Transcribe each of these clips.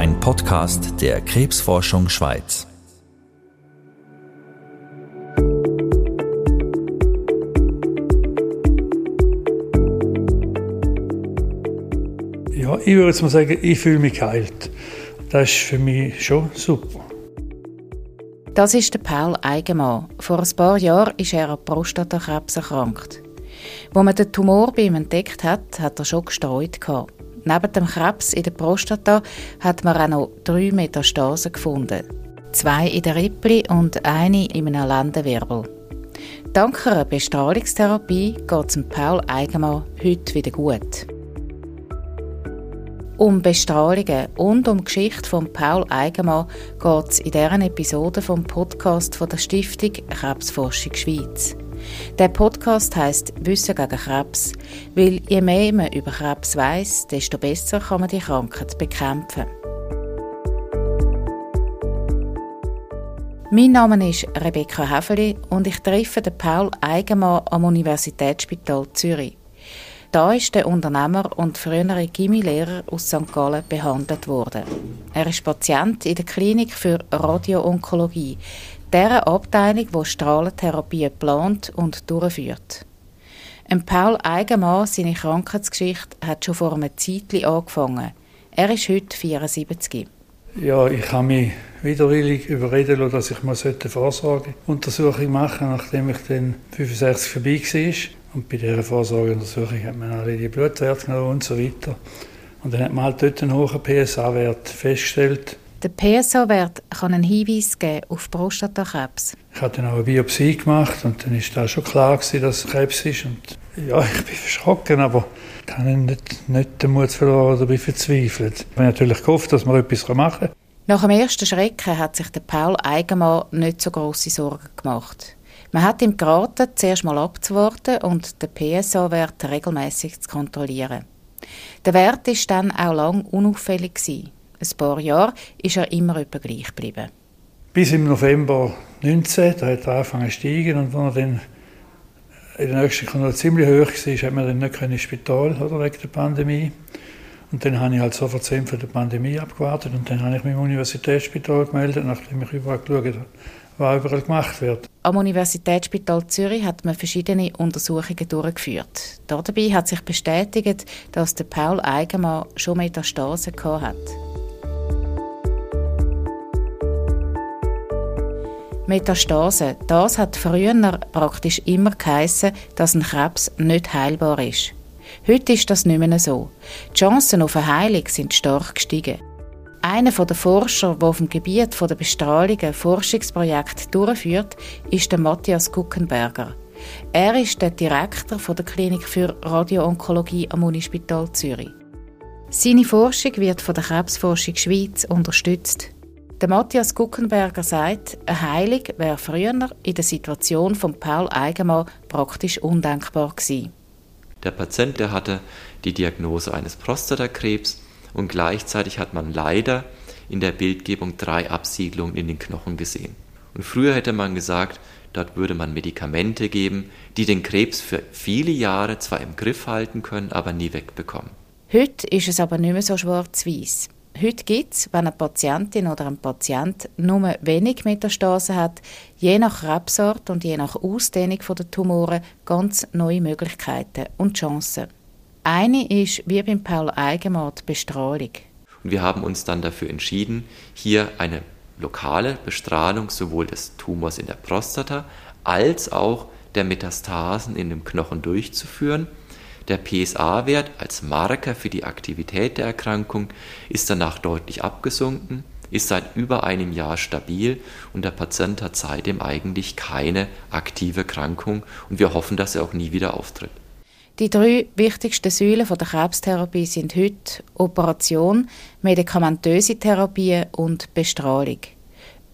ein Podcast der Krebsforschung Schweiz. Ja, ich würde jetzt mal sagen, ich fühle mich geheilt. Das ist für mich schon super. Das ist der Paul Eigenmann. Vor ein paar Jahren ist er an Prostatakrebs erkrankt. Als man den Tumor bei ihm entdeckt hat, hat er schon gestreut. Gehabt. Neben dem Krebs in der Prostata hat man auch noch drei Metastasen gefunden. Zwei in der Rippli und eine in einem Lendenwirbel. Dank einer Bestrahlungstherapie geht es Paul Eigenmann heute wieder gut. Um Bestrahlungen und um die Geschichte von Paul Eigenmann geht es in dieser Episode vom Podcast von der Stiftung Krebsforschung Schweiz. Der Podcast heißt Wissen gegen Krebs, weil je mehr man über Krebs weiß, desto besser kann man die Krankheit bekämpfen. Mein Name ist Rebecca Häfeli und ich treffe den Paul Eigenmann am Universitätsspital Zürich. Da ist der Unternehmer und frühere Chemielehrer aus St. Gallen behandelt worden. Er ist Patient in der Klinik für Radioonkologie, der Abteilung, die Strahlentherapie plant und durchführt. Ein Paul Eigenmann, seine Krankheitsgeschichte, hat schon vor einem Zeitchen angefangen. Er ist heute 74. Ja, ich habe mich widerwillig überreden lassen, dass ich mal eine Vorsorgeuntersuchung machen sollte, nachdem ich dann 65 vorbei war. Und bei dieser Vorsorgeuntersuchung hat man alle die Blutwerte genommen und so weiter. Und dann hat man halt dort einen hohen PSA-Wert festgestellt. Der PSA-Wert kann einen Hinweis geben auf Prostatakrebs. Ich habe dann auch eine Biopsie gemacht und dann ist da schon klar gewesen, dass es Krebs ist. Und ja, ich bin verschrocken, aber ich habe nicht, nicht den Mut verloren oder bin verzweifelt. Ich habe natürlich gehofft, dass man etwas machen kann. Nach dem ersten Schrecken hat sich der Paul Eigenmann nicht so große Sorgen gemacht. Man hat ihm geraten, zuerst mal abzuwarten und den PSA-Wert regelmäßig zu kontrollieren. Der Wert ist dann auch lang unauffällig gewesen. Ein paar Jahre ist er immer etwa gleich geblieben. Bis im November 19, da hat er angefangen zu steigen und als er dann in der nächsten Sekunde ziemlich hoch war, hat man dann nicht ins Spital oder wegen der Pandemie. Und dann habe ich halt sofort für die Pandemie abgewartet und dann habe ich mich im Universitätsspital gemeldet, nachdem ich überall geschaut habe, was überall gemacht wird. Am Universitätsspital Zürich hat man verschiedene Untersuchungen durchgeführt. Dabei hat sich bestätigt, dass der Paul Eigenmann schon Metastasen hat. Metastase, das hat früher praktisch immer geheissen, dass ein Krebs nicht heilbar ist. Heute ist das nicht mehr so. Die Chancen auf eine Heilung sind stark gestiegen. Einer der Forscher, der auf dem Gebiet der Bestrahlungen Forschungsprojekte durchführt, ist der Matthias Guckenberger. Er ist der Direktor der Klinik für Radioonkologie am Unispital Zürich. Seine Forschung wird von der Krebsforschung Schweiz unterstützt. Der Matthias Guckenberger sagt, eine Heilung wäre früher in der Situation von Paul Eigenmann praktisch undenkbar gewesen. Der Patient der hatte die Diagnose eines Prostatakrebs und gleichzeitig hat man leider in der Bildgebung drei Absiedlungen in den Knochen gesehen. Und früher hätte man gesagt, dort würde man Medikamente geben, die den Krebs für viele Jahre zwar im Griff halten können, aber nie wegbekommen. Heute ist es aber nicht mehr so schwarz-weiß. Heute gibt es, wenn eine Patientin oder ein Patient nur wenig Metastasen hat, je nach Krebsart und je nach Ausdehnung der Tumoren ganz neue Möglichkeiten und Chancen. Eine ist, wie beim Paul Eigenmann, die Bestrahlung. Und wir haben uns dann dafür entschieden, hier eine lokale Bestrahlung sowohl des Tumors in der Prostata als auch der Metastasen in dem Knochen durchzuführen. Der PSA-Wert als Marker für die Aktivität der Erkrankung ist danach deutlich abgesunken, ist seit über einem Jahr stabil und der Patient hat seitdem eigentlich keine aktive Erkrankung und wir hoffen, dass er auch nie wieder auftritt. Die drei wichtigsten Säulen der Krebstherapie sind heute Operation, medikamentöse Therapie und Bestrahlung.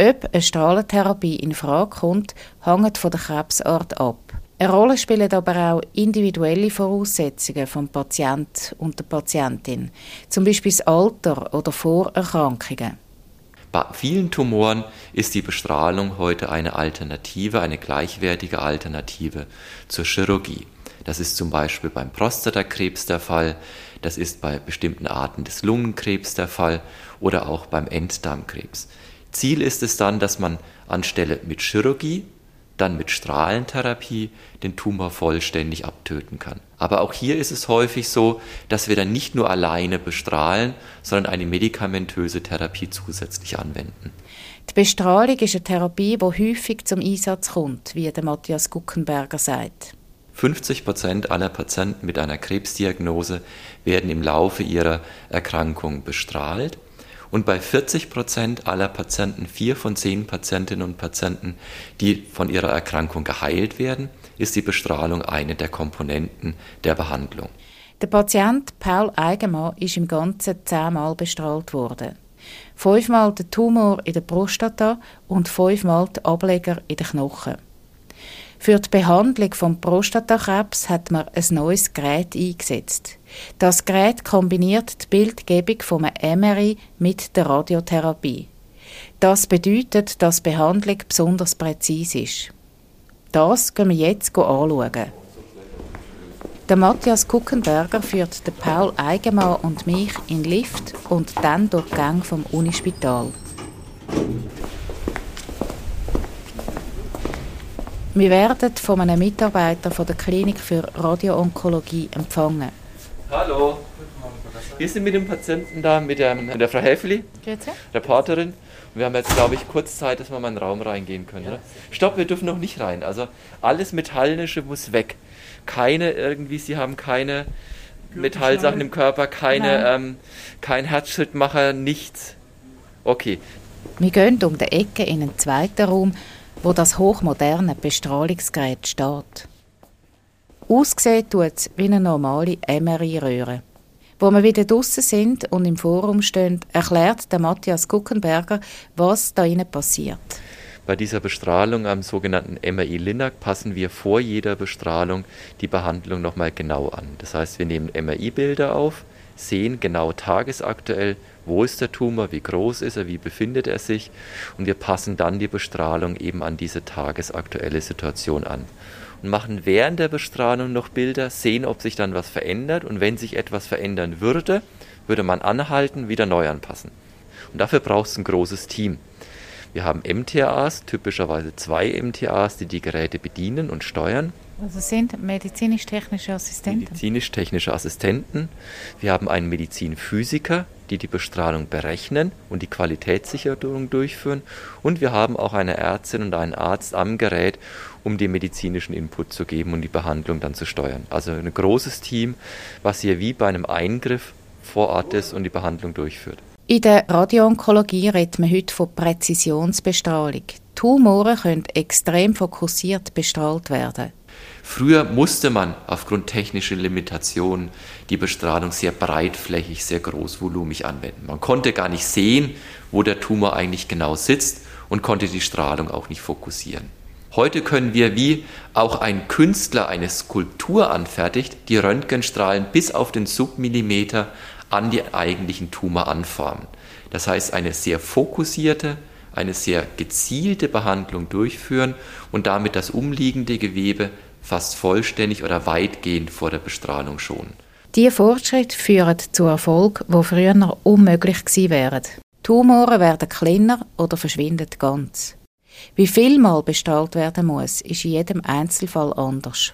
Ob eine Strahlentherapie in Frage kommt, hängt von der Krebsart ab. Eine Rolle spielen aber auch individuelle Voraussetzungen vom Patient und der Patientin, zum Beispiel das Alter oder Vorerkrankungen. Bei vielen Tumoren ist die Bestrahlung heute eine Alternative, eine gleichwertige Alternative zur Chirurgie. Das ist zum Beispiel beim Prostatakrebs der Fall. Das ist bei bestimmten Arten des Lungenkrebs der Fall oder auch beim Enddarmkrebs. Ziel ist es dann, dass man anstelle mit Chirurgie dann mit Strahlentherapie den Tumor vollständig abtöten kann. Aber auch hier ist es häufig so, dass wir dann nicht nur alleine bestrahlen, sondern eine medikamentöse Therapie zusätzlich anwenden. Die Bestrahlung ist eine Therapie, die häufig zum Einsatz kommt, wie der Matthias Guckenberger sagt. 50 Prozent aller Patienten mit einer Krebsdiagnose werden im Laufe ihrer Erkrankung bestrahlt und bei 40 Prozent aller Patienten, vier von zehn Patientinnen und Patienten, die von ihrer Erkrankung geheilt werden, ist die Bestrahlung eine der Komponenten der Behandlung. Der Patient Paul Eigenmann ist im Ganzen zehnmal bestrahlt worden. Fünfmal der Tumor in der Prostata und fünfmal der Ableger in den Knochen. Für die Behandlung von Prostatakrebs hat man ein neues Gerät eingesetzt. Das Gerät kombiniert die Bildgebung vom MRI mit der Radiotherapie. Das bedeutet, dass die Behandlung besonders präzise ist. Das gehen wir jetzt anschauen. Der Matthias Kuckenberger führt den Paul Eigenmann und mich in den Lift und dann durch die Gang vom Unispital. Wir werden von einem Mitarbeiter von der Klinik für Radioonkologie empfangen. Hallo. Wir sind mit dem Patienten da, mit der, mit der Frau Häfeli, Reporterin. Und wir haben jetzt, glaube ich, kurz Zeit, dass wir mal in den Raum reingehen können. Oder? Stopp, wir dürfen noch nicht rein. Also alles Metallische muss weg. Keine irgendwie, Sie haben keine Metallsachen im Körper, keine, ähm, kein Herzschrittmacher, nichts. Okay. Wir gehen um die Ecke in einen zweiten Raum, wo das hochmoderne Bestrahlungsgerät steht. Aussehen tut es wie eine normale MRI-Röhre. Wo wir wieder draußen sind und im Forum stehen, erklärt der Matthias Guckenberger, was da innen passiert. Bei dieser Bestrahlung am sogenannten MRI-Linac passen wir vor jeder Bestrahlung die Behandlung nochmal genau an. Das heißt, wir nehmen MRI-Bilder auf, sehen genau tagesaktuell, wo ist der Tumor, wie groß ist er, wie befindet er sich und wir passen dann die Bestrahlung eben an diese tagesaktuelle Situation an und machen während der Bestrahlung noch Bilder, sehen, ob sich dann was verändert und wenn sich etwas verändern würde, würde man anhalten, wieder neu anpassen. Und dafür braucht es ein großes Team. Wir haben MTAs, typischerweise zwei MTAs, die die Geräte bedienen und steuern. Also sind medizinisch-technische Assistenten? Medizinisch-technische Assistenten. Wir haben einen Medizinphysiker, die die Bestrahlung berechnen und die Qualitätssicherung durchführen. Und wir haben auch eine Ärztin und einen Arzt am Gerät, um den medizinischen Input zu geben und die Behandlung dann zu steuern. Also ein großes Team, was hier wie bei einem Eingriff vor Ort ist und die Behandlung durchführt. In der Radioonkologie redet man heute von Präzisionsbestrahlung. Tumore können extrem fokussiert bestrahlt werden. Früher musste man aufgrund technischer Limitationen die Bestrahlung sehr breitflächig, sehr großvolumig anwenden. Man konnte gar nicht sehen, wo der Tumor eigentlich genau sitzt und konnte die Strahlung auch nicht fokussieren. Heute können wir, wie auch ein Künstler eine Skulptur anfertigt, die Röntgenstrahlen bis auf den Submillimeter an die eigentlichen Tumor anformen. Das heißt, eine sehr fokussierte, eine sehr gezielte Behandlung durchführen und damit das umliegende Gewebe fast vollständig oder weitgehend vor der Bestrahlung schonen. Diese Fortschritte führen zu Erfolg, wo früher unmöglich gewesen wären. Tumore werden kleiner oder verschwinden ganz. Wie viel mal bestrahlt werden muss, ist in jedem Einzelfall anders.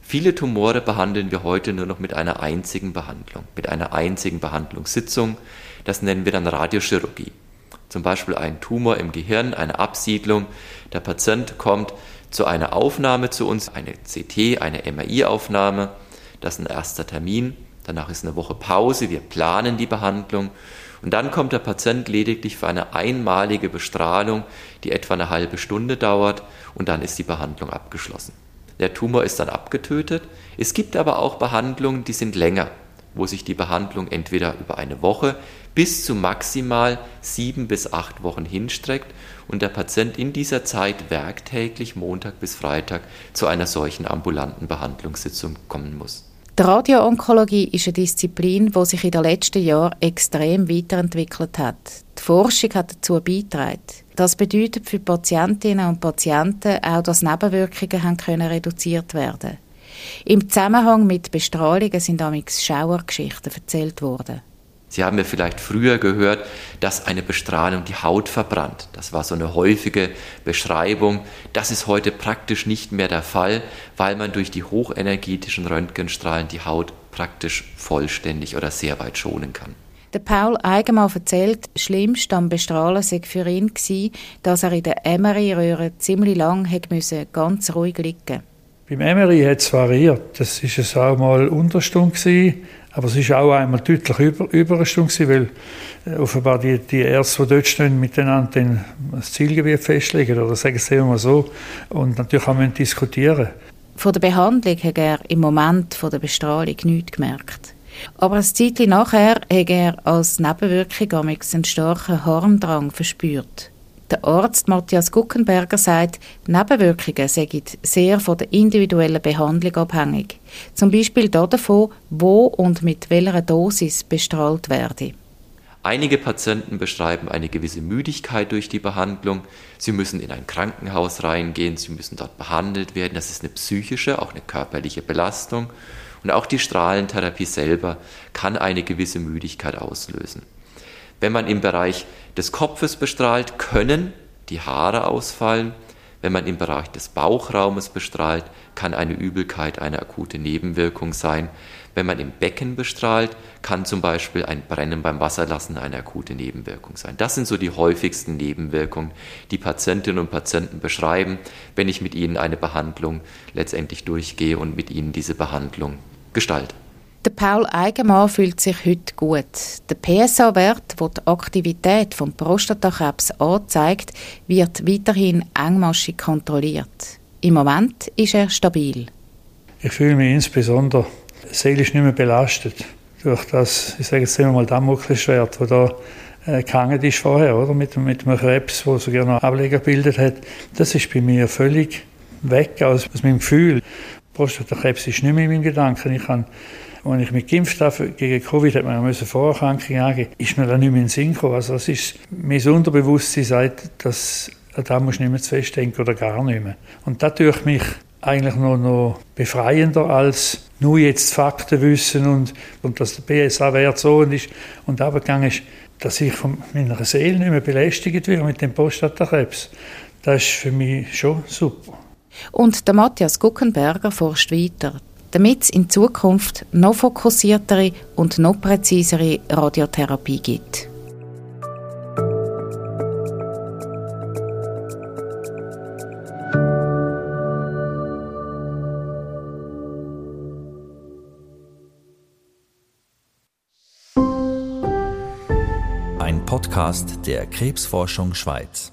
Viele Tumore behandeln wir heute nur noch mit einer einzigen Behandlung, mit einer einzigen Behandlungssitzung. Das nennen wir dann Radiochirurgie. Zum Beispiel ein Tumor im Gehirn, eine Absiedlung. Der Patient kommt zu einer Aufnahme zu uns, eine CT, eine MRI-Aufnahme. Das ist ein erster Termin. Danach ist eine Woche Pause. Wir planen die Behandlung. Und dann kommt der Patient lediglich für eine einmalige Bestrahlung, die etwa eine halbe Stunde dauert. Und dann ist die Behandlung abgeschlossen. Der Tumor ist dann abgetötet. Es gibt aber auch Behandlungen, die sind länger, wo sich die Behandlung entweder über eine Woche bis zu maximal sieben bis acht Wochen hinstreckt und der Patient in dieser Zeit werktäglich Montag bis Freitag zu einer solchen ambulanten Behandlungssitzung kommen muss. Die Radioonkologie ist eine Disziplin, die sich in den letzten Jahren extrem weiterentwickelt hat. Die Forschung hat dazu beigetragen. Das bedeutet für Patientinnen und Patienten auch, dass Nebenwirkungen haben können reduziert werden Im Zusammenhang mit Bestrahlungen sind damals Schauergeschichten erzählt worden. Sie haben ja vielleicht früher gehört, dass eine Bestrahlung die Haut verbrannt. Das war so eine häufige Beschreibung. Das ist heute praktisch nicht mehr der Fall, weil man durch die hochenergetischen Röntgenstrahlen die Haut praktisch vollständig oder sehr weit schonen kann. Der Paul Eigenmann erzählt, schlimmst am Bestrahlen sei für ihn gewesen, dass er in der Emery-Röhre ziemlich lang ganz ruhig liegen. Beim Emery hat es variiert. Das war es auch mal Unterstunde gewesen, aber es war auch einmal deutlich über, über eine Stunde weil äh, offenbar die, die Ärzte, die dort stehen, miteinander das Zielgebiet festlegen oder sagen sie mal so und natürlich auch müssen diskutieren. Von der Behandlung hat er im Moment von der Bestrahlung nichts gemerkt. Aber ein Zeitchen nachher hat er als Nebenwirkung einen starken Harmdrang verspürt. Der Arzt Matthias Guckenberger sagt, Nebenwirkungen seien sehr von der individuellen Behandlung abhängig. Zum Beispiel davon, wo und mit welcher Dosis bestrahlt werde. Einige Patienten beschreiben eine gewisse Müdigkeit durch die Behandlung. Sie müssen in ein Krankenhaus reingehen, sie müssen dort behandelt werden. Das ist eine psychische, auch eine körperliche Belastung. Und auch die Strahlentherapie selber kann eine gewisse Müdigkeit auslösen. Wenn man im Bereich des Kopfes bestrahlt, können die Haare ausfallen. Wenn man im Bereich des Bauchraumes bestrahlt, kann eine Übelkeit eine akute Nebenwirkung sein. Wenn man im Becken bestrahlt, kann zum Beispiel ein Brennen beim Wasserlassen eine akute Nebenwirkung sein. Das sind so die häufigsten Nebenwirkungen, die Patientinnen und Patienten beschreiben, wenn ich mit ihnen eine Behandlung letztendlich durchgehe und mit ihnen diese Behandlung gestalte. Der Paul Eigenmann fühlt sich heute gut. Der PSA-Wert, der die Aktivität vom Prostatakrebs anzeigt, wird weiterhin engmaschig kontrolliert. Im Moment ist er stabil. Ich fühle mich insbesondere seelisch nicht mehr belastet durch das, ich sage jetzt mal, Damoklesschwert, das da äh, gehangen ist vorher, oder? Mit, mit einem Krebs, der so gerne Ableger gebildet hat. Das ist bei mir völlig weg aus, aus meinem Gefühl. Prostatakrebs ist nicht mehr in meinen Gedanken. Ich kann, als ich geimpft habe gegen Covid, hat man eine Vorerkrankung angeben, ist mir dann nicht mehr in den Sinn gekommen. Also das ist, mein Unterbewusstsein sagt, dass da muss ich nicht mehr zu fest denken oder gar nicht mehr. Und das tut mich eigentlich noch, noch befreiender als nur jetzt Fakten wissen und, und dass der PSA-Wert so und ist und abgegangen ist, dass ich von meiner Seele nicht mehr belästigt werde mit dem Prostatakrebs. Das ist für mich schon super. Und der Matthias Guckenberger forscht weiter, damit es in Zukunft noch fokussiertere und noch präzisere Radiotherapie gibt. Ein Podcast der Krebsforschung Schweiz.